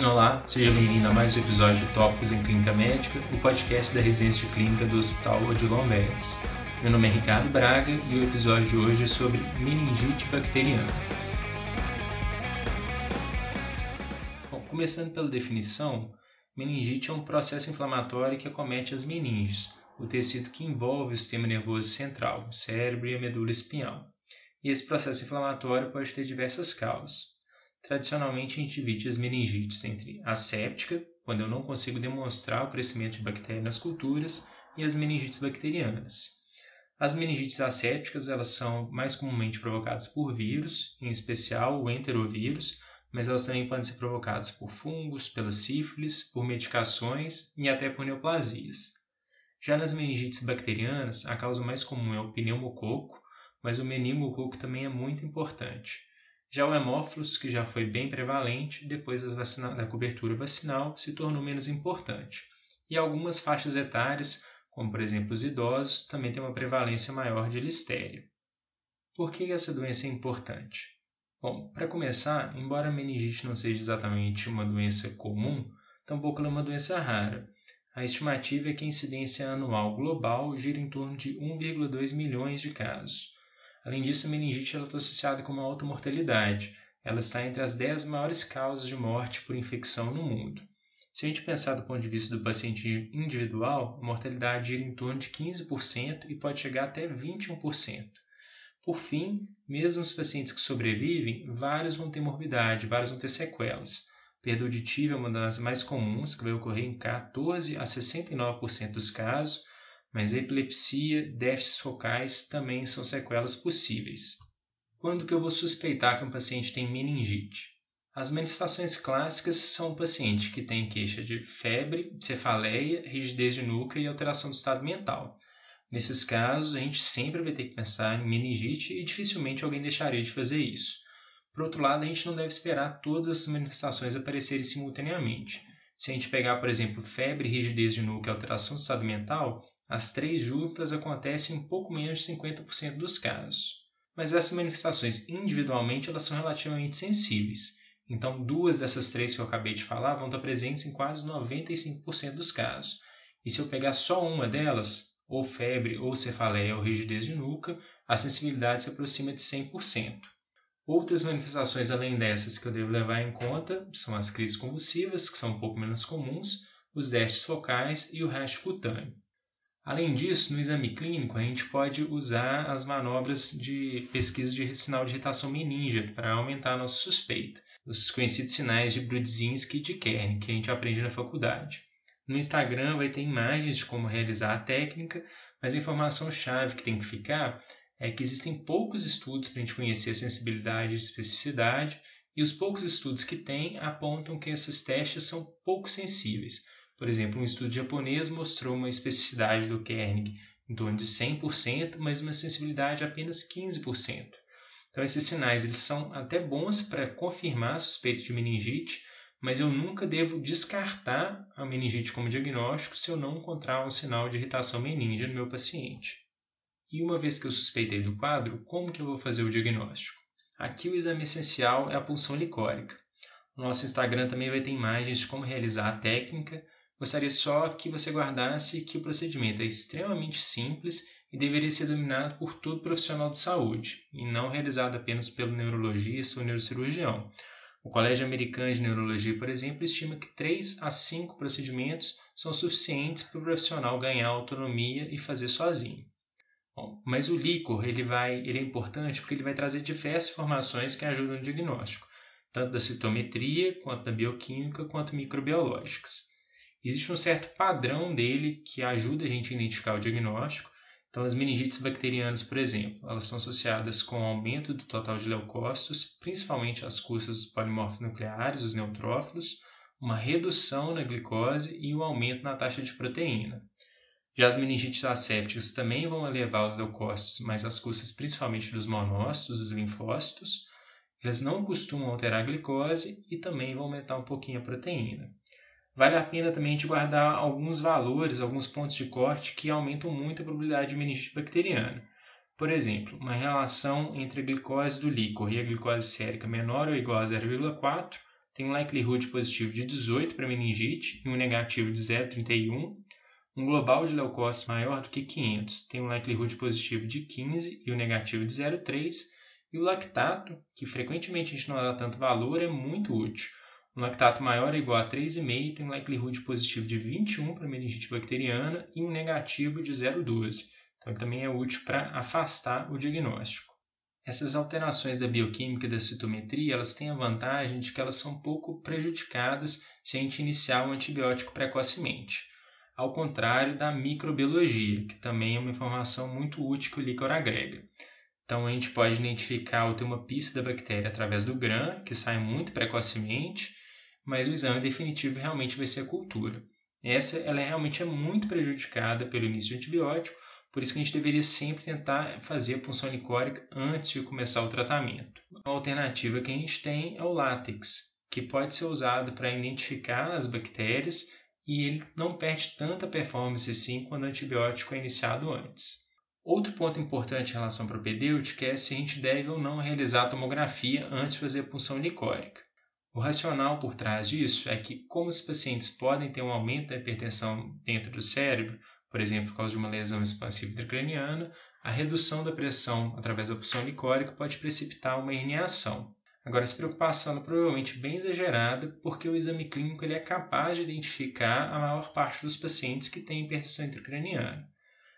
Olá, seja bem-vindo a mais um episódio de Tópicos em Clínica Médica, o podcast da residência de clínica do Hospital Odilon Vélez. Meu nome é Ricardo Braga e o episódio de hoje é sobre meningite bacteriana. Bom, começando pela definição, meningite é um processo inflamatório que acomete as meninges, o tecido que envolve o sistema nervoso central, o cérebro e a medula espinhal. E esse processo inflamatório pode ter diversas causas. Tradicionalmente, a gente divide as meningites entre asséptica, quando eu não consigo demonstrar o crescimento de bactérias nas culturas, e as meningites bacterianas. As meningites assépticas elas são mais comumente provocadas por vírus, em especial o enterovírus, mas elas também podem ser provocadas por fungos, pela sífilis, por medicações e até por neoplasias. Já nas meningites bacterianas, a causa mais comum é o pneumococo, mas o meningococo também é muito importante. Já o hemófilos, que já foi bem prevalente, depois da cobertura vacinal, se tornou menos importante. E algumas faixas etárias, como por exemplo os idosos, também têm uma prevalência maior de listéria. Por que essa doença é importante? Bom, para começar, embora a meningite não seja exatamente uma doença comum, tampouco ela é uma doença rara. A estimativa é que a incidência anual global gira em torno de 1,2 milhões de casos. Além disso, a meningite está associada com uma alta mortalidade. Ela está entre as 10 maiores causas de morte por infecção no mundo. Se a gente pensar do ponto de vista do paciente individual, a mortalidade gira em torno de 15% e pode chegar até 21%. Por fim, mesmo os pacientes que sobrevivem, vários vão ter morbidade, vários vão ter sequelas. Perda auditiva é uma das mais comuns, que vai ocorrer em 14 a 69% dos casos, mas epilepsia, déficits focais também são sequelas possíveis. Quando que eu vou suspeitar que um paciente tem meningite? As manifestações clássicas são o paciente que tem queixa de febre, cefaleia, rigidez de nuca e alteração do estado mental. Nesses casos, a gente sempre vai ter que pensar em meningite e dificilmente alguém deixaria de fazer isso. Por outro lado, a gente não deve esperar todas essas manifestações aparecerem simultaneamente. Se a gente pegar, por exemplo, febre, rigidez de nuca e alteração do estado mental, as três juntas acontecem em pouco menos de 50% dos casos. Mas essas manifestações individualmente elas são relativamente sensíveis. Então, duas dessas três que eu acabei de falar vão estar presentes em quase 95% dos casos. E se eu pegar só uma delas, ou febre, ou cefaleia, ou rigidez de nuca, a sensibilidade se aproxima de 100%. Outras manifestações além dessas que eu devo levar em conta são as crises convulsivas, que são um pouco menos comuns, os déficits focais e o rash cutâneo. Além disso, no exame clínico, a gente pode usar as manobras de pesquisa de sinal de irritação meningia para aumentar a nossa suspeita, os conhecidos sinais de Brudzinski e de Kern, que a gente aprende na faculdade. No Instagram vai ter imagens de como realizar a técnica, mas a informação-chave que tem que ficar é que existem poucos estudos para a gente conhecer a sensibilidade e especificidade, e os poucos estudos que tem apontam que esses testes são pouco sensíveis. Por exemplo, um estudo japonês mostrou uma especificidade do Kernig em torno de 100%, mas uma sensibilidade de apenas 15%. Então, esses sinais eles são até bons para confirmar a suspeita de meningite, mas eu nunca devo descartar a meningite como diagnóstico se eu não encontrar um sinal de irritação meníngea no meu paciente. E uma vez que eu suspeitei do quadro, como que eu vou fazer o diagnóstico? Aqui o exame essencial é a pulsão licórica. O nosso Instagram também vai ter imagens de como realizar a técnica, Gostaria só que você guardasse que o procedimento é extremamente simples e deveria ser dominado por todo profissional de saúde, e não realizado apenas pelo neurologista ou neurocirurgião. O Colégio Americano de Neurologia, por exemplo, estima que 3 a 5 procedimentos são suficientes para o profissional ganhar autonomia e fazer sozinho. Bom, mas o líquor ele vai, ele é importante porque ele vai trazer diversas informações que ajudam no diagnóstico, tanto da citometria, quanto da bioquímica, quanto microbiológicas existe um certo padrão dele que ajuda a gente a identificar o diagnóstico. Então, as meningites bacterianas, por exemplo, elas são associadas com o aumento do total de leucócitos, principalmente as custas dos polimorfos nucleares, os neutrófilos, uma redução na glicose e um aumento na taxa de proteína. Já as meningites assépticas também vão elevar os leucócitos, mas as custas principalmente dos monócitos, dos linfócitos. Elas não costumam alterar a glicose e também vão aumentar um pouquinho a proteína vale a pena também a gente guardar alguns valores, alguns pontos de corte que aumentam muito a probabilidade de meningite bacteriana. Por exemplo, uma relação entre a glicose do líquor e a glicose sérica menor ou igual a 0,4 tem um likelihood positivo de 18 para meningite e um negativo de 0,31. Um global de leucócitos maior do que 500 tem um likelihood positivo de 15 e um negativo de 0,3. E o lactato, que frequentemente a gente não dá tanto valor, é muito útil. Um lactato maior ou igual a 3,5 tem um likelihood positivo de 21 para meningite bacteriana e um negativo de 0,12. Então, ele também é útil para afastar o diagnóstico. Essas alterações da bioquímica e da citometria, elas têm a vantagem de que elas são pouco prejudicadas se a gente iniciar um antibiótico precocemente, ao contrário da microbiologia, que também é uma informação muito útil que o líquor agrega. Então a gente pode identificar ou ter uma pista da bactéria através do GRAM, que sai muito precocemente, mas o exame definitivo realmente vai ser a cultura. Essa ela realmente é muito prejudicada pelo início do antibiótico, por isso que a gente deveria sempre tentar fazer a punção licórica antes de começar o tratamento. Uma alternativa que a gente tem é o látex, que pode ser usado para identificar as bactérias e ele não perde tanta performance assim quando o antibiótico é iniciado antes. Outro ponto importante em relação à propedêutica é se a gente deve ou não realizar a tomografia antes de fazer a punção licórica. O racional por trás disso é que, como os pacientes podem ter um aumento da hipertensão dentro do cérebro, por exemplo, por causa de uma lesão expansiva intracraniana, a redução da pressão através da punção licórica pode precipitar uma herniação. Agora, essa preocupação é provavelmente bem exagerada, porque o exame clínico ele é capaz de identificar a maior parte dos pacientes que têm hipertensão intracraniana.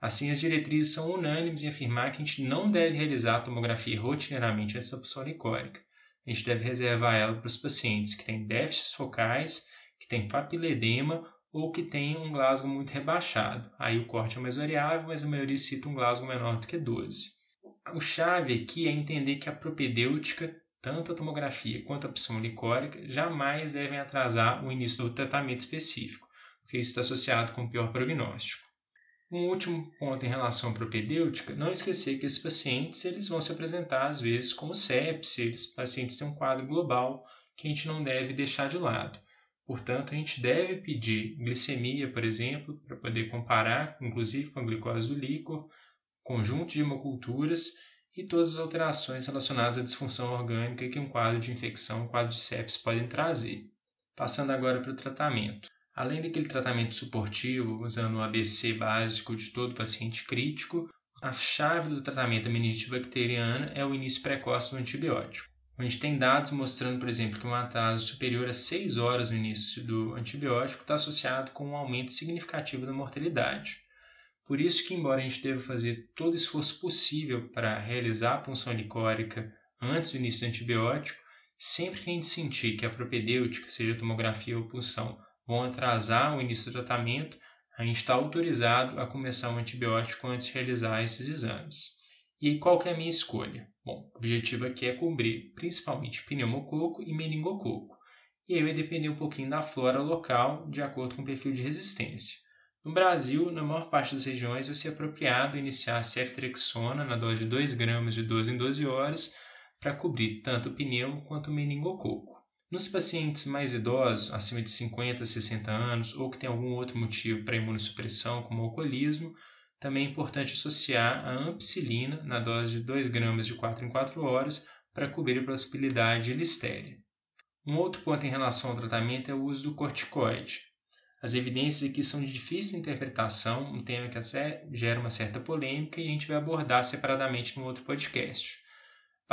Assim, as diretrizes são unânimes em afirmar que a gente não deve realizar a tomografia rotineiramente antes da punção licórica. A gente deve reservar ela para os pacientes que têm déficits focais, que têm papiledema ou que tem um Glasgow muito rebaixado. Aí o corte é mais variável, mas a maioria cita um Glasgow menor do que 12. O chave aqui é entender que a propedêutica, tanto a tomografia quanto a opção licórica, jamais devem atrasar o início do tratamento específico, porque isso está associado com pior prognóstico. Um último ponto em relação à propedêutica, não esquecer que esses pacientes eles vão se apresentar às vezes como sepsis, eles pacientes têm um quadro global que a gente não deve deixar de lado. Portanto, a gente deve pedir glicemia, por exemplo, para poder comparar, inclusive com a glicose do líquor, conjunto de hemoculturas e todas as alterações relacionadas à disfunção orgânica que um quadro de infecção, um quadro de sepsis podem trazer. Passando agora para o tratamento. Além daquele tratamento suportivo, usando o ABC básico de todo paciente crítico, a chave do tratamento da meningite bacteriana é o início precoce do antibiótico. A gente tem dados mostrando, por exemplo, que um atraso superior a 6 horas no início do antibiótico está associado com um aumento significativo da mortalidade. Por isso que, embora a gente deva fazer todo o esforço possível para realizar a punção licórica antes do início do antibiótico, sempre que a gente sentir que a propedêutica, seja tomografia ou punção, vão atrasar o início do tratamento, a gente está autorizado a começar o antibiótico antes de realizar esses exames. E qual que é a minha escolha? Bom, o objetivo aqui é cobrir principalmente pneumococo e meningococo. E aí vai depender um pouquinho da flora local, de acordo com o perfil de resistência. No Brasil, na maior parte das regiões, vai ser apropriado iniciar a ceftriaxona na dose de 2 gramas de 12 em 12 horas para cobrir tanto o pneumo quanto o meningococo. Nos pacientes mais idosos, acima de 50 a 60 anos, ou que tem algum outro motivo para imunossupressão, como alcoolismo, também é importante associar a ampicilina na dose de 2 gramas de 4 em 4 horas para cobrir a possibilidade de listéria. Um outro ponto em relação ao tratamento é o uso do corticoide. As evidências aqui são de difícil interpretação, um tema que até gera uma certa polêmica e a gente vai abordar separadamente no outro podcast.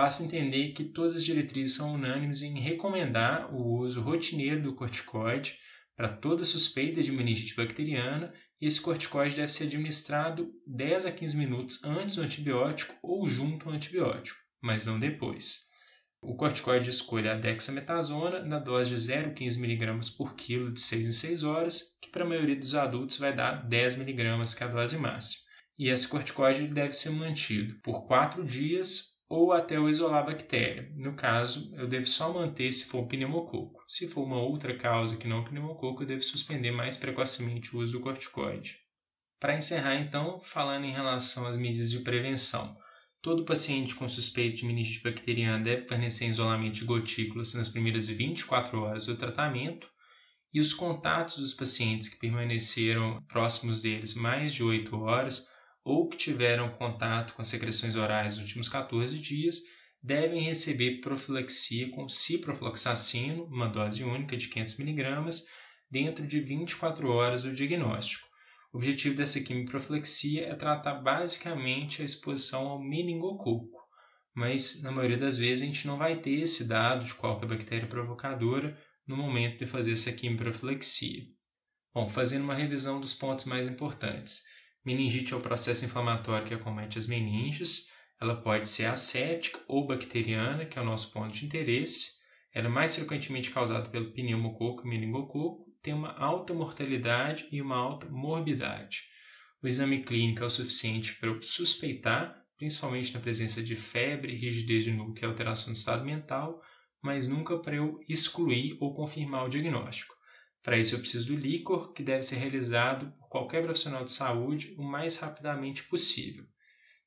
Basta entender que todas as diretrizes são unânimes em recomendar o uso rotineiro do corticoide para toda suspeita de meningite bacteriana e esse corticoide deve ser administrado 10 a 15 minutos antes do antibiótico ou junto ao antibiótico, mas não depois. O corticoide de escolha é a dexametasona na dose de 0,15 mg por quilo de 6 em 6 horas, que para a maioria dos adultos vai dar 10 mg, que é a dose máxima. E esse corticoide deve ser mantido por 4 dias ou até eu isolar a bactéria. No caso, eu devo só manter se for pneumococo. Se for uma outra causa que não pneumococo, eu devo suspender mais precocemente o uso do corticoide. Para encerrar, então, falando em relação às medidas de prevenção. Todo paciente com suspeito de meningite bacteriana deve permanecer em isolamento de gotículas nas primeiras 24 horas do tratamento, e os contatos dos pacientes que permaneceram próximos deles mais de 8 horas ou que tiveram contato com secreções orais nos últimos 14 dias devem receber profilaxia com ciprofloxacino, uma dose única de 500mg, dentro de 24 horas do diagnóstico. O objetivo dessa quimiprofilexia é tratar basicamente a exposição ao meningococo, mas na maioria das vezes a gente não vai ter esse dado de qual é a bactéria provocadora no momento de fazer essa quimiprofilexia. Bom, fazendo uma revisão dos pontos mais importantes. Meningite é o processo inflamatório que acomete as meninges. Ela pode ser asséptica ou bacteriana, que é o nosso ponto de interesse. Ela é mais frequentemente causada pelo pneumococo e meningococo, tem uma alta mortalidade e uma alta morbidade. O exame clínico é o suficiente para eu suspeitar, principalmente na presença de febre, rigidez de núcleo e alteração do estado mental, mas nunca para eu excluir ou confirmar o diagnóstico. Para isso, eu preciso do líquor, que deve ser realizado por qualquer profissional de saúde o mais rapidamente possível.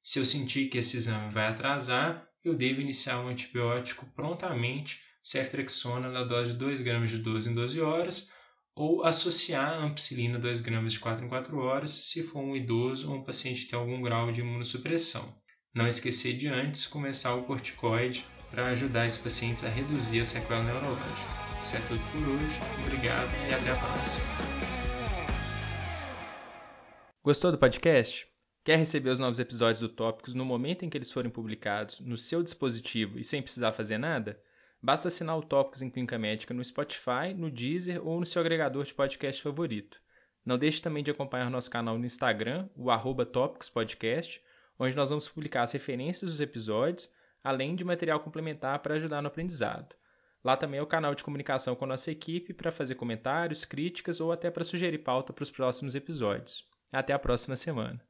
Se eu sentir que esse exame vai atrasar, eu devo iniciar um antibiótico prontamente, ceftriaxona na dose de 2 gramas de 12 em 12 horas, ou associar a ampicilina 2 gramas de 4 em 4 horas se for um idoso ou um paciente que tem algum grau de imunossupressão. Não esquecer de antes começar o corticoide para ajudar esses pacientes a reduzir a sequela neurológica. Isso é tudo por hoje, obrigado e até a próxima. Gostou do podcast? Quer receber os novos episódios do Tópicos no momento em que eles forem publicados, no seu dispositivo e sem precisar fazer nada? Basta assinar o Tópicos em Clínica Médica no Spotify, no Deezer ou no seu agregador de podcast favorito. Não deixe também de acompanhar nosso canal no Instagram, o arroba Podcast, onde nós vamos publicar as referências dos episódios, além de material complementar para ajudar no aprendizado. Lá também é o canal de comunicação com a nossa equipe para fazer comentários, críticas ou até para sugerir pauta para os próximos episódios. Até a próxima semana.